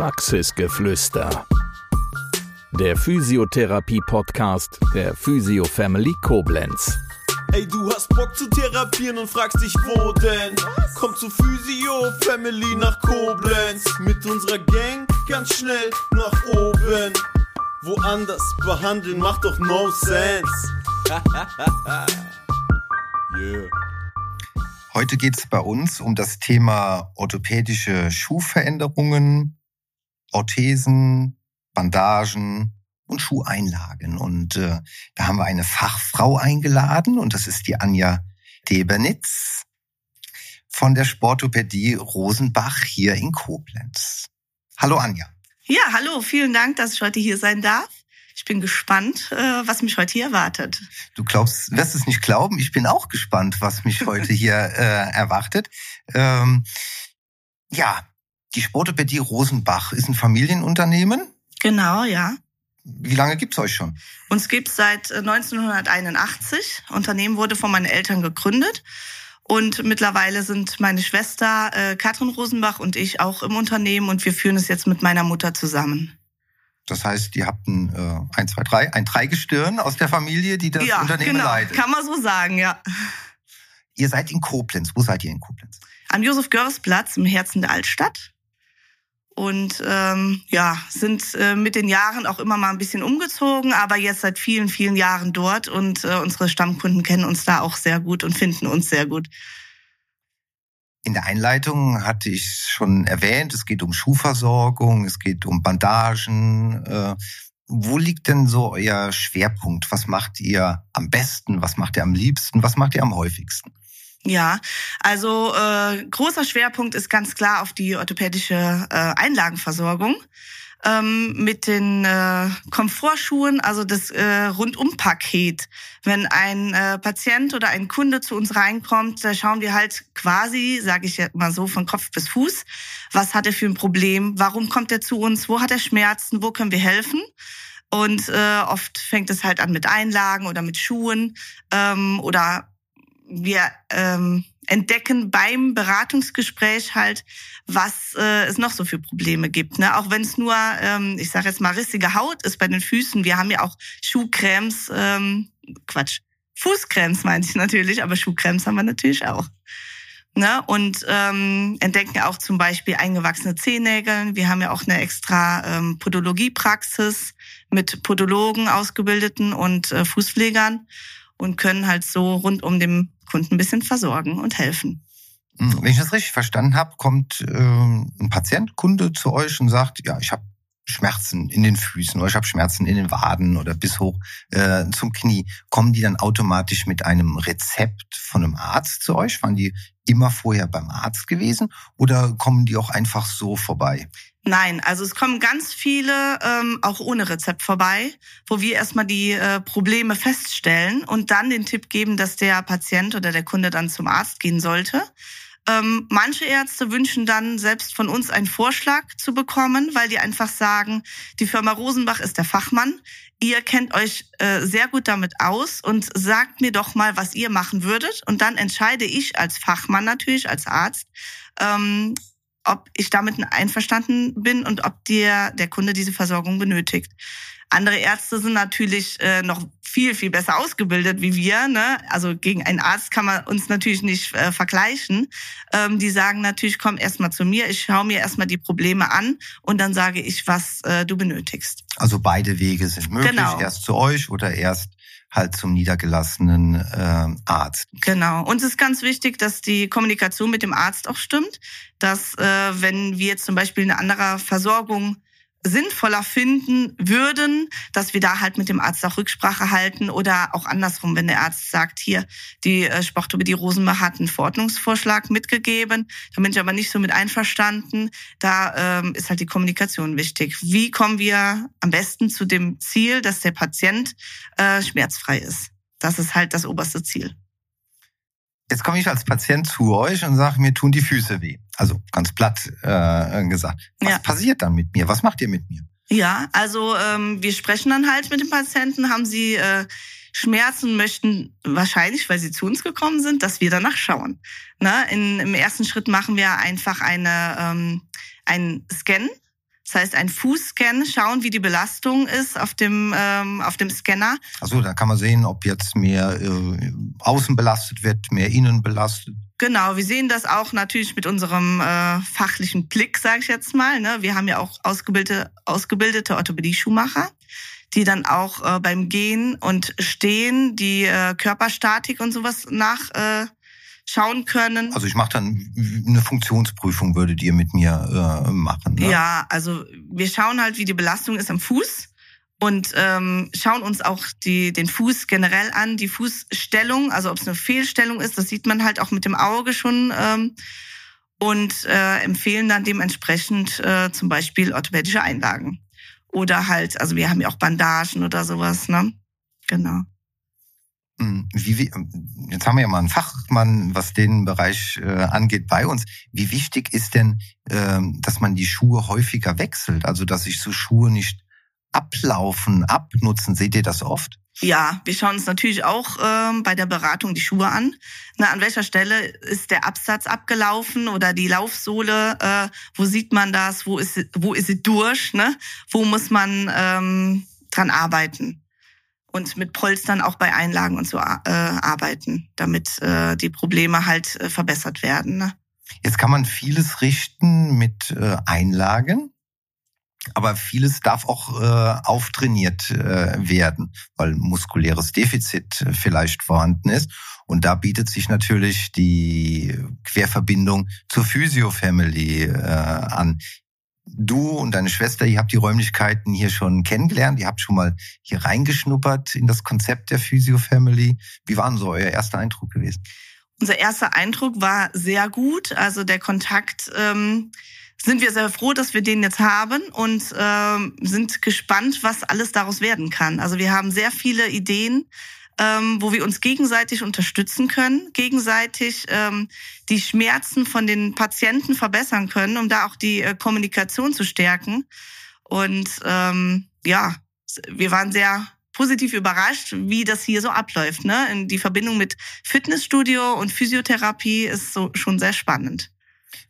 Praxisgeflüster. Der Physiotherapie-Podcast der Physio Family Koblenz. Ey, du hast Bock zu therapieren und fragst dich, wo denn? Komm zu Physio Family nach Koblenz. Mit unserer Gang ganz schnell nach oben. Woanders behandeln macht doch no sense. yeah. Heute geht es bei uns um das Thema orthopädische Schuhveränderungen, Orthesen, Bandagen und Schuheinlagen. Und äh, da haben wir eine Fachfrau eingeladen und das ist die Anja Debernitz von der Sportopädie Rosenbach hier in Koblenz. Hallo Anja. Ja, hallo, vielen Dank, dass ich heute hier sein darf. Ich bin gespannt, äh, was mich heute hier erwartet. Du glaubst, wirst es nicht glauben, ich bin auch gespannt, was mich heute hier äh, erwartet. Ähm, ja, die Sportopädie Rosenbach ist ein Familienunternehmen. Genau, ja. Wie lange gibt's euch schon? Uns gibt's seit 1981. Äh, Unternehmen wurde von meinen Eltern gegründet. Und mittlerweile sind meine Schwester äh, Katrin Rosenbach und ich auch im Unternehmen und wir führen es jetzt mit meiner Mutter zusammen. Das heißt, ihr habt ein äh, 1, 2, 3, ein Dreigestirn aus der Familie, die das ja, Unternehmen genau. leitet. Kann man so sagen, ja. Ihr seid in Koblenz. Wo seid ihr in Koblenz? Am Josef-Görres-Platz im Herzen der Altstadt. Und ähm, ja, sind äh, mit den Jahren auch immer mal ein bisschen umgezogen, aber jetzt seit vielen, vielen Jahren dort. Und äh, unsere Stammkunden kennen uns da auch sehr gut und finden uns sehr gut. In der Einleitung hatte ich schon erwähnt, es geht um Schuhversorgung, es geht um Bandagen. Äh, wo liegt denn so euer Schwerpunkt? Was macht ihr am besten? Was macht ihr am liebsten? Was macht ihr am häufigsten? Ja, also äh, großer Schwerpunkt ist ganz klar auf die orthopädische äh, Einlagenversorgung ähm, mit den äh, Komfortschuhen, also das äh, Rundumpaket. Wenn ein äh, Patient oder ein Kunde zu uns reinkommt, da schauen wir halt quasi, sage ich ja mal so, von Kopf bis Fuß, was hat er für ein Problem, warum kommt er zu uns, wo hat er Schmerzen, wo können wir helfen. Und äh, oft fängt es halt an mit Einlagen oder mit Schuhen ähm, oder wir ähm, entdecken beim Beratungsgespräch halt, was äh, es noch so für Probleme gibt. Ne? Auch wenn es nur, ähm, ich sage jetzt mal, rissige Haut ist bei den Füßen. Wir haben ja auch Schuhcremes, ähm, Quatsch, Fußcremes meinte ich natürlich, aber Schuhcremes haben wir natürlich auch. Ne? Und ähm, entdecken auch zum Beispiel eingewachsene Zehennägel. Wir haben ja auch eine extra ähm, Podologiepraxis mit Podologen ausgebildeten und äh, Fußpflegern und können halt so rund um den Kunden ein bisschen versorgen und helfen. Hm, wenn ich das richtig verstanden habe, kommt äh, ein Patient, Kunde zu euch und sagt, ja, ich habe Schmerzen in den Füßen oder ich habe Schmerzen in den Waden oder bis hoch äh, zum Knie. Kommen die dann automatisch mit einem Rezept von einem Arzt zu euch? Waren die immer vorher beim Arzt gewesen oder kommen die auch einfach so vorbei? Nein, also es kommen ganz viele ähm, auch ohne Rezept vorbei, wo wir erstmal die äh, Probleme feststellen und dann den Tipp geben, dass der Patient oder der Kunde dann zum Arzt gehen sollte. Ähm, manche Ärzte wünschen dann selbst von uns einen Vorschlag zu bekommen, weil die einfach sagen, die Firma Rosenbach ist der Fachmann. Ihr kennt euch äh, sehr gut damit aus und sagt mir doch mal, was ihr machen würdet. Und dann entscheide ich als Fachmann natürlich, als Arzt, ähm, ob ich damit einverstanden bin und ob der, der Kunde diese Versorgung benötigt. Andere Ärzte sind natürlich äh, noch viel, viel besser ausgebildet wie wir. Ne? Also gegen einen Arzt kann man uns natürlich nicht äh, vergleichen. Ähm, die sagen natürlich, komm erstmal zu mir, ich schaue mir erstmal die Probleme an und dann sage ich, was äh, du benötigst. Also beide Wege sind möglich. Genau. Erst zu euch oder erst halt zum niedergelassenen äh, Arzt. Genau. Und es ist ganz wichtig, dass die Kommunikation mit dem Arzt auch stimmt, dass äh, wenn wir zum Beispiel eine andere Versorgung sinnvoller finden würden, dass wir da halt mit dem Arzt auch Rücksprache halten oder auch andersrum, wenn der Arzt sagt, hier, die äh, Sportopädie Rosenbach hat einen Verordnungsvorschlag mitgegeben, da bin ich aber nicht so mit einverstanden. Da ähm, ist halt die Kommunikation wichtig. Wie kommen wir am besten zu dem Ziel, dass der Patient äh, schmerzfrei ist? Das ist halt das oberste Ziel. Jetzt komme ich als Patient zu euch und sage, mir tun die Füße weh. Also ganz platt äh, gesagt. Was ja. passiert dann mit mir? Was macht ihr mit mir? Ja, also ähm, wir sprechen dann halt mit dem Patienten, haben sie äh, Schmerzen, möchten wahrscheinlich, weil sie zu uns gekommen sind, dass wir danach schauen. Ne? In, Im ersten Schritt machen wir einfach eine, ähm, einen Scan Das heißt, ein Fußscan, schauen, wie die Belastung ist auf dem, ähm, auf dem Scanner. Also da kann man sehen, ob jetzt mehr äh, außen belastet wird, mehr innen belastet. Genau, wir sehen das auch natürlich mit unserem äh, fachlichen Blick, sage ich jetzt mal. Ne? Wir haben ja auch ausgebildete, ausgebildete Orthopädie-Schuhmacher, die dann auch äh, beim Gehen und Stehen die äh, Körperstatik und sowas nach äh, schauen können. Also ich mache dann eine Funktionsprüfung, würdet ihr mit mir äh, machen. Ne? Ja, also wir schauen halt, wie die Belastung ist am Fuß und ähm, schauen uns auch die, den Fuß generell an, die Fußstellung, also ob es eine Fehlstellung ist, das sieht man halt auch mit dem Auge schon ähm, und äh, empfehlen dann dementsprechend äh, zum Beispiel orthopädische Einlagen. Oder halt, also wir haben ja auch Bandagen oder sowas, ne? Genau. Hm, wie, jetzt haben wir ja mal einen Fachmann, was den Bereich äh, angeht, bei uns. Wie wichtig ist denn, ähm, dass man die Schuhe häufiger wechselt? Also, dass sich so Schuhe nicht ablaufen, abnutzen. Seht ihr das oft? Ja, wir schauen uns natürlich auch ähm, bei der Beratung die Schuhe an. Na, an welcher Stelle ist der Absatz abgelaufen oder die Laufsohle? Äh, wo sieht man das? Wo ist, wo ist sie durch? Ne? Wo muss man ähm, dran arbeiten? Und mit Polstern auch bei Einlagen und so äh, arbeiten, damit äh, die Probleme halt äh, verbessert werden. Ne? Jetzt kann man vieles richten mit äh, Einlagen. Aber vieles darf auch äh, auftrainiert äh, werden, weil muskuläres Defizit äh, vielleicht vorhanden ist. Und da bietet sich natürlich die Querverbindung zur Physio-Family äh, an. Du und deine Schwester, ihr habt die Räumlichkeiten hier schon kennengelernt. Ihr habt schon mal hier reingeschnuppert in das Konzept der Physio-Family. Wie war denn so euer erster Eindruck gewesen? Unser erster Eindruck war sehr gut. Also der Kontakt ähm, sind wir sehr froh, dass wir den jetzt haben und ähm, sind gespannt, was alles daraus werden kann. Also wir haben sehr viele Ideen, ähm, wo wir uns gegenseitig unterstützen können, gegenseitig ähm, die Schmerzen von den Patienten verbessern können, um da auch die äh, Kommunikation zu stärken. Und ähm, ja, wir waren sehr positiv überrascht, wie das hier so abläuft. Ne? Die Verbindung mit Fitnessstudio und Physiotherapie ist so schon sehr spannend.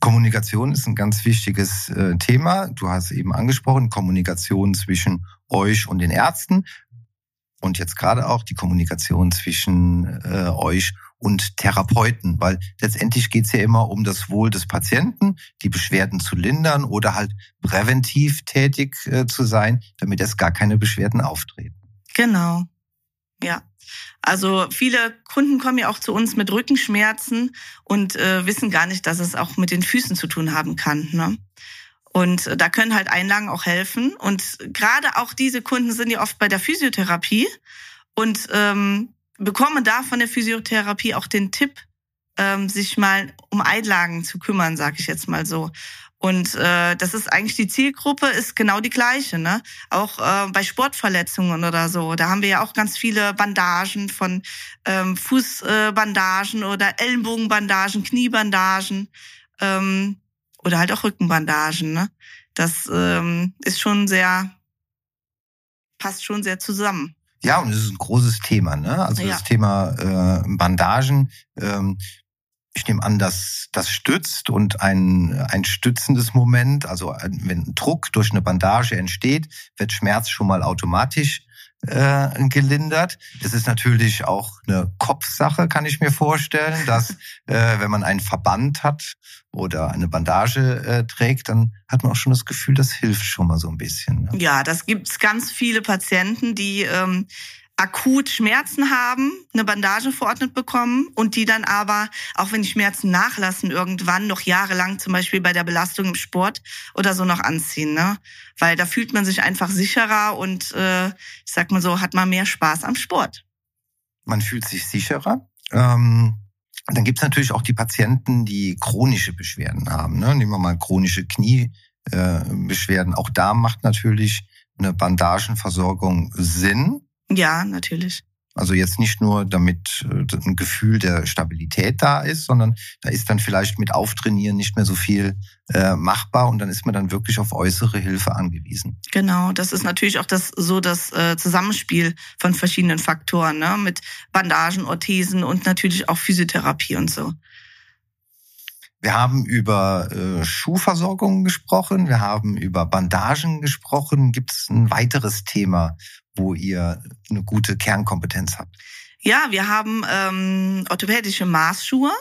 Kommunikation ist ein ganz wichtiges äh, Thema. Du hast eben angesprochen, Kommunikation zwischen euch und den Ärzten und jetzt gerade auch die Kommunikation zwischen äh, euch und Therapeuten, weil letztendlich geht es ja immer um das Wohl des Patienten, die Beschwerden zu lindern oder halt präventiv tätig äh, zu sein, damit es gar keine Beschwerden auftreten. Genau. Ja. Also viele Kunden kommen ja auch zu uns mit Rückenschmerzen und äh, wissen gar nicht, dass es auch mit den Füßen zu tun haben kann. Ne? Und da können halt Einlagen auch helfen. Und gerade auch diese Kunden sind ja oft bei der Physiotherapie und ähm, bekommen da von der Physiotherapie auch den Tipp, ähm, sich mal um Einlagen zu kümmern, sage ich jetzt mal so. Und äh, das ist eigentlich die Zielgruppe, ist genau die gleiche. Ne? Auch äh, bei Sportverletzungen oder so. Da haben wir ja auch ganz viele Bandagen von ähm, Fußbandagen oder Ellenbogenbandagen, Kniebandagen ähm, oder halt auch Rückenbandagen. Ne? Das ähm, ist schon sehr, passt schon sehr zusammen. Ja, und es ist ein großes Thema, ne? Also ja. das Thema äh, Bandagen. Ähm, ich nehme an, dass das stützt und ein, ein stützendes Moment, also wenn Druck durch eine Bandage entsteht, wird Schmerz schon mal automatisch äh, gelindert. Das ist natürlich auch eine Kopfsache, kann ich mir vorstellen, dass äh, wenn man einen Verband hat oder eine Bandage äh, trägt, dann hat man auch schon das Gefühl, das hilft schon mal so ein bisschen. Ne? Ja, das gibt's ganz viele Patienten, die ähm, akut Schmerzen haben, eine Bandage verordnet bekommen und die dann aber, auch wenn die Schmerzen nachlassen, irgendwann noch jahrelang zum Beispiel bei der Belastung im Sport oder so noch anziehen. Ne? Weil da fühlt man sich einfach sicherer und äh, ich sag mal so, hat man mehr Spaß am Sport. Man fühlt sich sicherer. Ähm, dann gibt's natürlich auch die Patienten, die chronische Beschwerden haben. Ne? Nehmen wir mal chronische Kniebeschwerden. Auch da macht natürlich eine Bandagenversorgung Sinn. Ja, natürlich. Also jetzt nicht nur, damit äh, ein Gefühl der Stabilität da ist, sondern da ist dann vielleicht mit Auftrainieren nicht mehr so viel äh, machbar und dann ist man dann wirklich auf äußere Hilfe angewiesen. Genau, das ist natürlich auch das so das äh, Zusammenspiel von verschiedenen Faktoren, ne? mit Bandagen, Orthesen und natürlich auch Physiotherapie und so. Wir haben über äh, Schuhversorgung gesprochen, wir haben über Bandagen gesprochen. Gibt es ein weiteres Thema, wo ihr eine gute Kernkompetenz habt? Ja, wir haben ähm, orthopädische Maßschuhe.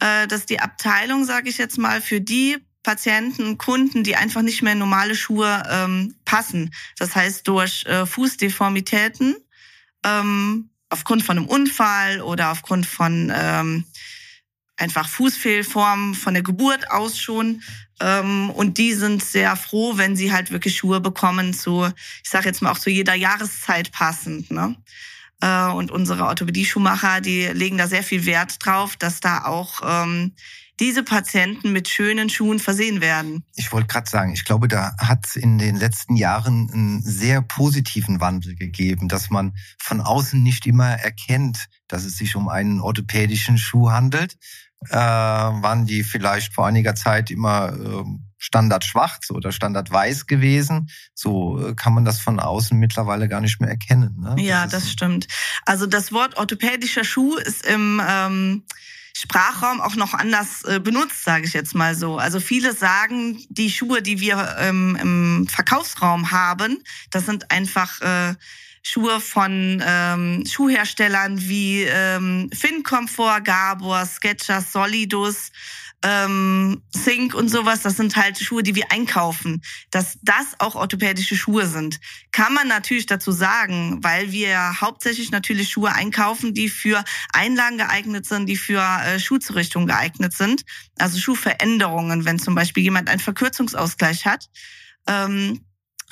Äh, das ist die Abteilung, sage ich jetzt mal, für die Patienten, Kunden, die einfach nicht mehr in normale Schuhe ähm, passen. Das heißt durch äh, Fußdeformitäten, ähm, aufgrund von einem Unfall oder aufgrund von ähm, einfach Fußfehlformen von der Geburt aus schon. Ähm, und die sind sehr froh, wenn sie halt wirklich Schuhe bekommen zu, ich sage jetzt mal auch zu jeder Jahreszeit passend. Ne? Äh, und unsere Orthopädie-Schuhmacher, die legen da sehr viel Wert drauf, dass da auch ähm, diese Patienten mit schönen Schuhen versehen werden. Ich wollte gerade sagen, ich glaube, da hat es in den letzten Jahren einen sehr positiven Wandel gegeben, dass man von außen nicht immer erkennt, dass es sich um einen orthopädischen Schuh handelt. Äh, waren die vielleicht vor einiger Zeit immer äh, Standard schwarz oder Standard weiß gewesen. So äh, kann man das von außen mittlerweile gar nicht mehr erkennen. Ne? Ja, das, das stimmt. Also das Wort orthopädischer Schuh ist im ähm, Sprachraum auch noch anders äh, benutzt, sage ich jetzt mal so. Also viele sagen, die Schuhe, die wir ähm, im Verkaufsraum haben, das sind einfach äh, Schuhe von ähm, Schuhherstellern wie ähm, Fincomfort, Gabor, Skechers, Solidus ähm, Sync und sowas, das sind halt Schuhe, die wir einkaufen. Dass das auch orthopädische Schuhe sind, kann man natürlich dazu sagen, weil wir hauptsächlich natürlich Schuhe einkaufen, die für Einlagen geeignet sind, die für äh, Schuhzurichtung geeignet sind. Also Schuhveränderungen, wenn zum Beispiel jemand einen Verkürzungsausgleich hat. Ähm,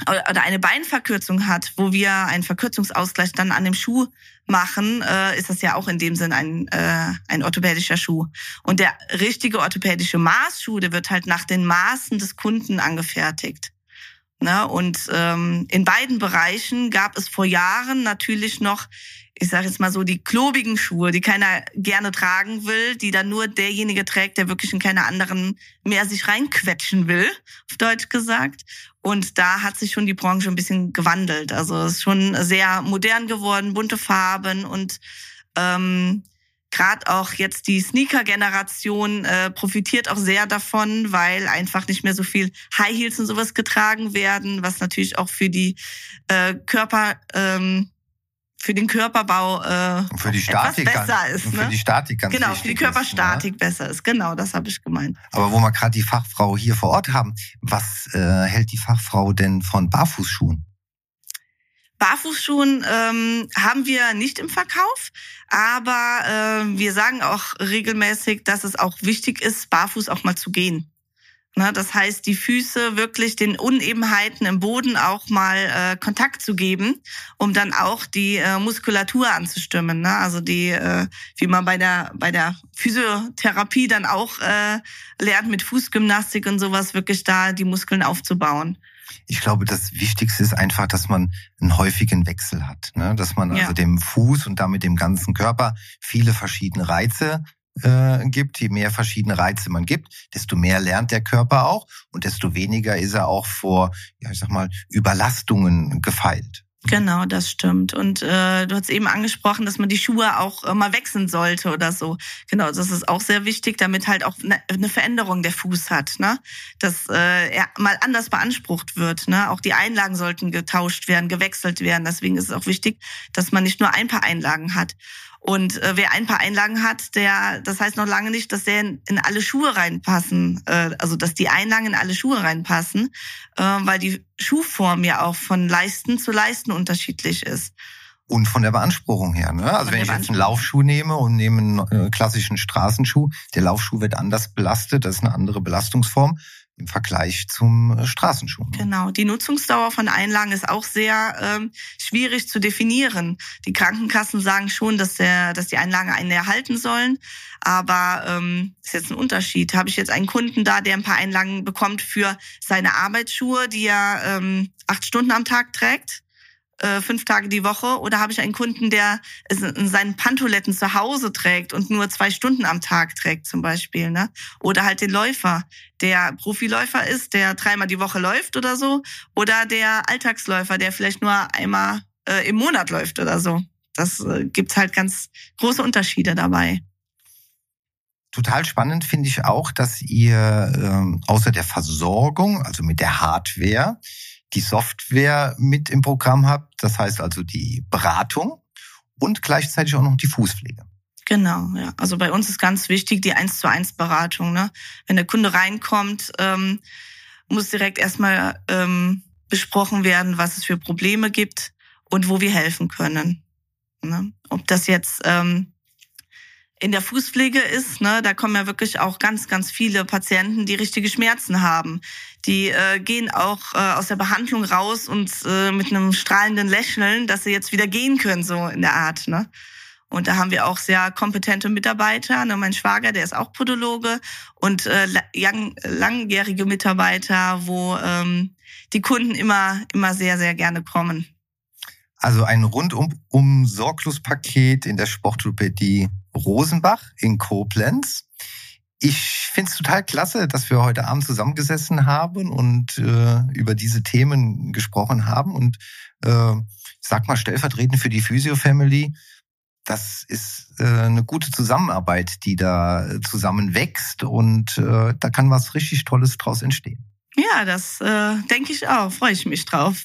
oder eine Beinverkürzung hat, wo wir einen Verkürzungsausgleich dann an dem Schuh machen, äh, ist das ja auch in dem Sinn ein, äh, ein orthopädischer Schuh. Und der richtige orthopädische Maßschuh, der wird halt nach den Maßen des Kunden angefertigt. Ne? Und ähm, in beiden Bereichen gab es vor Jahren natürlich noch, ich sage jetzt mal so, die klobigen Schuhe, die keiner gerne tragen will, die dann nur derjenige trägt, der wirklich in keine anderen mehr sich reinquetschen will, auf Deutsch gesagt. Und da hat sich schon die Branche ein bisschen gewandelt. Also es ist schon sehr modern geworden, bunte Farben und ähm, gerade auch jetzt die Sneaker-Generation äh, profitiert auch sehr davon, weil einfach nicht mehr so viel High Heels und sowas getragen werden, was natürlich auch für die äh, Körper ähm, für den Körperbau äh, für die Statik besser ganz, ist. Ne? Für die Statik ganz Genau, für die Körperstatik ist, ne? besser ist. Genau, das habe ich gemeint. Aber wo wir gerade die Fachfrau hier vor Ort haben, was äh, hält die Fachfrau denn von Barfußschuhen? Barfußschuhen ähm, haben wir nicht im Verkauf, aber äh, wir sagen auch regelmäßig, dass es auch wichtig ist, barfuß auch mal zu gehen. Ne, das heißt, die Füße wirklich den Unebenheiten im Boden auch mal äh, Kontakt zu geben, um dann auch die äh, Muskulatur anzustimmen. Ne? Also die, äh, wie man bei der bei der Physiotherapie dann auch äh, lernt mit Fußgymnastik und sowas wirklich da die Muskeln aufzubauen. Ich glaube, das Wichtigste ist einfach, dass man einen häufigen Wechsel hat, ne? dass man also ja. dem Fuß und damit dem ganzen Körper viele verschiedene Reize äh, gibt, je mehr verschiedene Reize man gibt, desto mehr lernt der Körper auch und desto weniger ist er auch vor, ja ich sag mal, Überlastungen gefeilt. Genau, das stimmt. Und äh, du hast eben angesprochen, dass man die Schuhe auch äh, mal wechseln sollte oder so. Genau, das ist auch sehr wichtig, damit halt auch ne, eine Veränderung der Fuß hat, ne? Dass äh, er mal anders beansprucht wird. Ne? Auch die Einlagen sollten getauscht werden, gewechselt werden. Deswegen ist es auch wichtig, dass man nicht nur ein paar Einlagen hat. Und äh, wer ein paar Einlagen hat, der, das heißt noch lange nicht, dass der in, in alle Schuhe reinpassen, äh, also dass die Einlagen in alle Schuhe reinpassen, äh, weil die Schuhform ja auch von Leisten zu Leisten unterschiedlich ist. Und von der Beanspruchung her. Ne? Also wenn ich jetzt einen Laufschuh nehme und nehme einen äh, klassischen Straßenschuh, der Laufschuh wird anders belastet, das ist eine andere Belastungsform im Vergleich zum äh, Straßenschuh. Genau, die Nutzungsdauer von Einlagen ist auch sehr ähm, schwierig zu definieren. Die Krankenkassen sagen schon, dass, der, dass die Einlagen einen erhalten sollen, aber ähm, ist jetzt ein Unterschied. Habe ich jetzt einen Kunden da, der ein paar Einlagen bekommt für seine Arbeitsschuhe, die er ähm, acht Stunden am Tag trägt? Äh, fünf Tage die Woche oder habe ich einen Kunden, der seinen Pantoletten zu Hause trägt und nur zwei Stunden am Tag trägt zum Beispiel, ne? Oder halt den Läufer, der Profiläufer ist, der dreimal die Woche läuft oder so, oder der Alltagsläufer, der vielleicht nur einmal äh, im Monat läuft oder so. Das äh, gibt halt ganz große Unterschiede dabei. Total spannend finde ich auch, dass ihr ähm, außer der Versorgung, also mit der Hardware, die Software mit im Programm habt. Das heißt also die Beratung und gleichzeitig auch noch die Fußpflege. Genau, ja. Also bei uns ist ganz wichtig die eins zu eins Beratung. Ne? Wenn der Kunde reinkommt, ähm, muss direkt erstmal ähm, besprochen werden, was es für Probleme gibt und wo wir helfen können. Ne? Ob das jetzt ähm, in der Fußpflege ist, ne, da kommen ja wirklich auch ganz, ganz viele Patienten, die richtige Schmerzen haben. Die äh, gehen auch äh, aus der Behandlung raus und äh, mit einem strahlenden Lächeln, dass sie jetzt wieder gehen können, so in der Art. Ne? Und da haben wir auch sehr kompetente Mitarbeiter. Ne, mein Schwager, der ist auch Podologe und äh, lang, langjährige Mitarbeiter, wo ähm, die Kunden immer, immer sehr, sehr gerne kommen. Also ein rundum um Sorglos-Paket in der Sportorthopädie Rosenbach in Koblenz. Ich finde es total klasse, dass wir heute Abend zusammengesessen haben und äh, über diese Themen gesprochen haben. Und äh, ich sag mal stellvertretend für die Physio-Family, das ist äh, eine gute Zusammenarbeit, die da zusammen wächst und äh, da kann was richtig Tolles draus entstehen. Ja, das äh, denke ich auch. Freue ich mich drauf.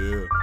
Yeah.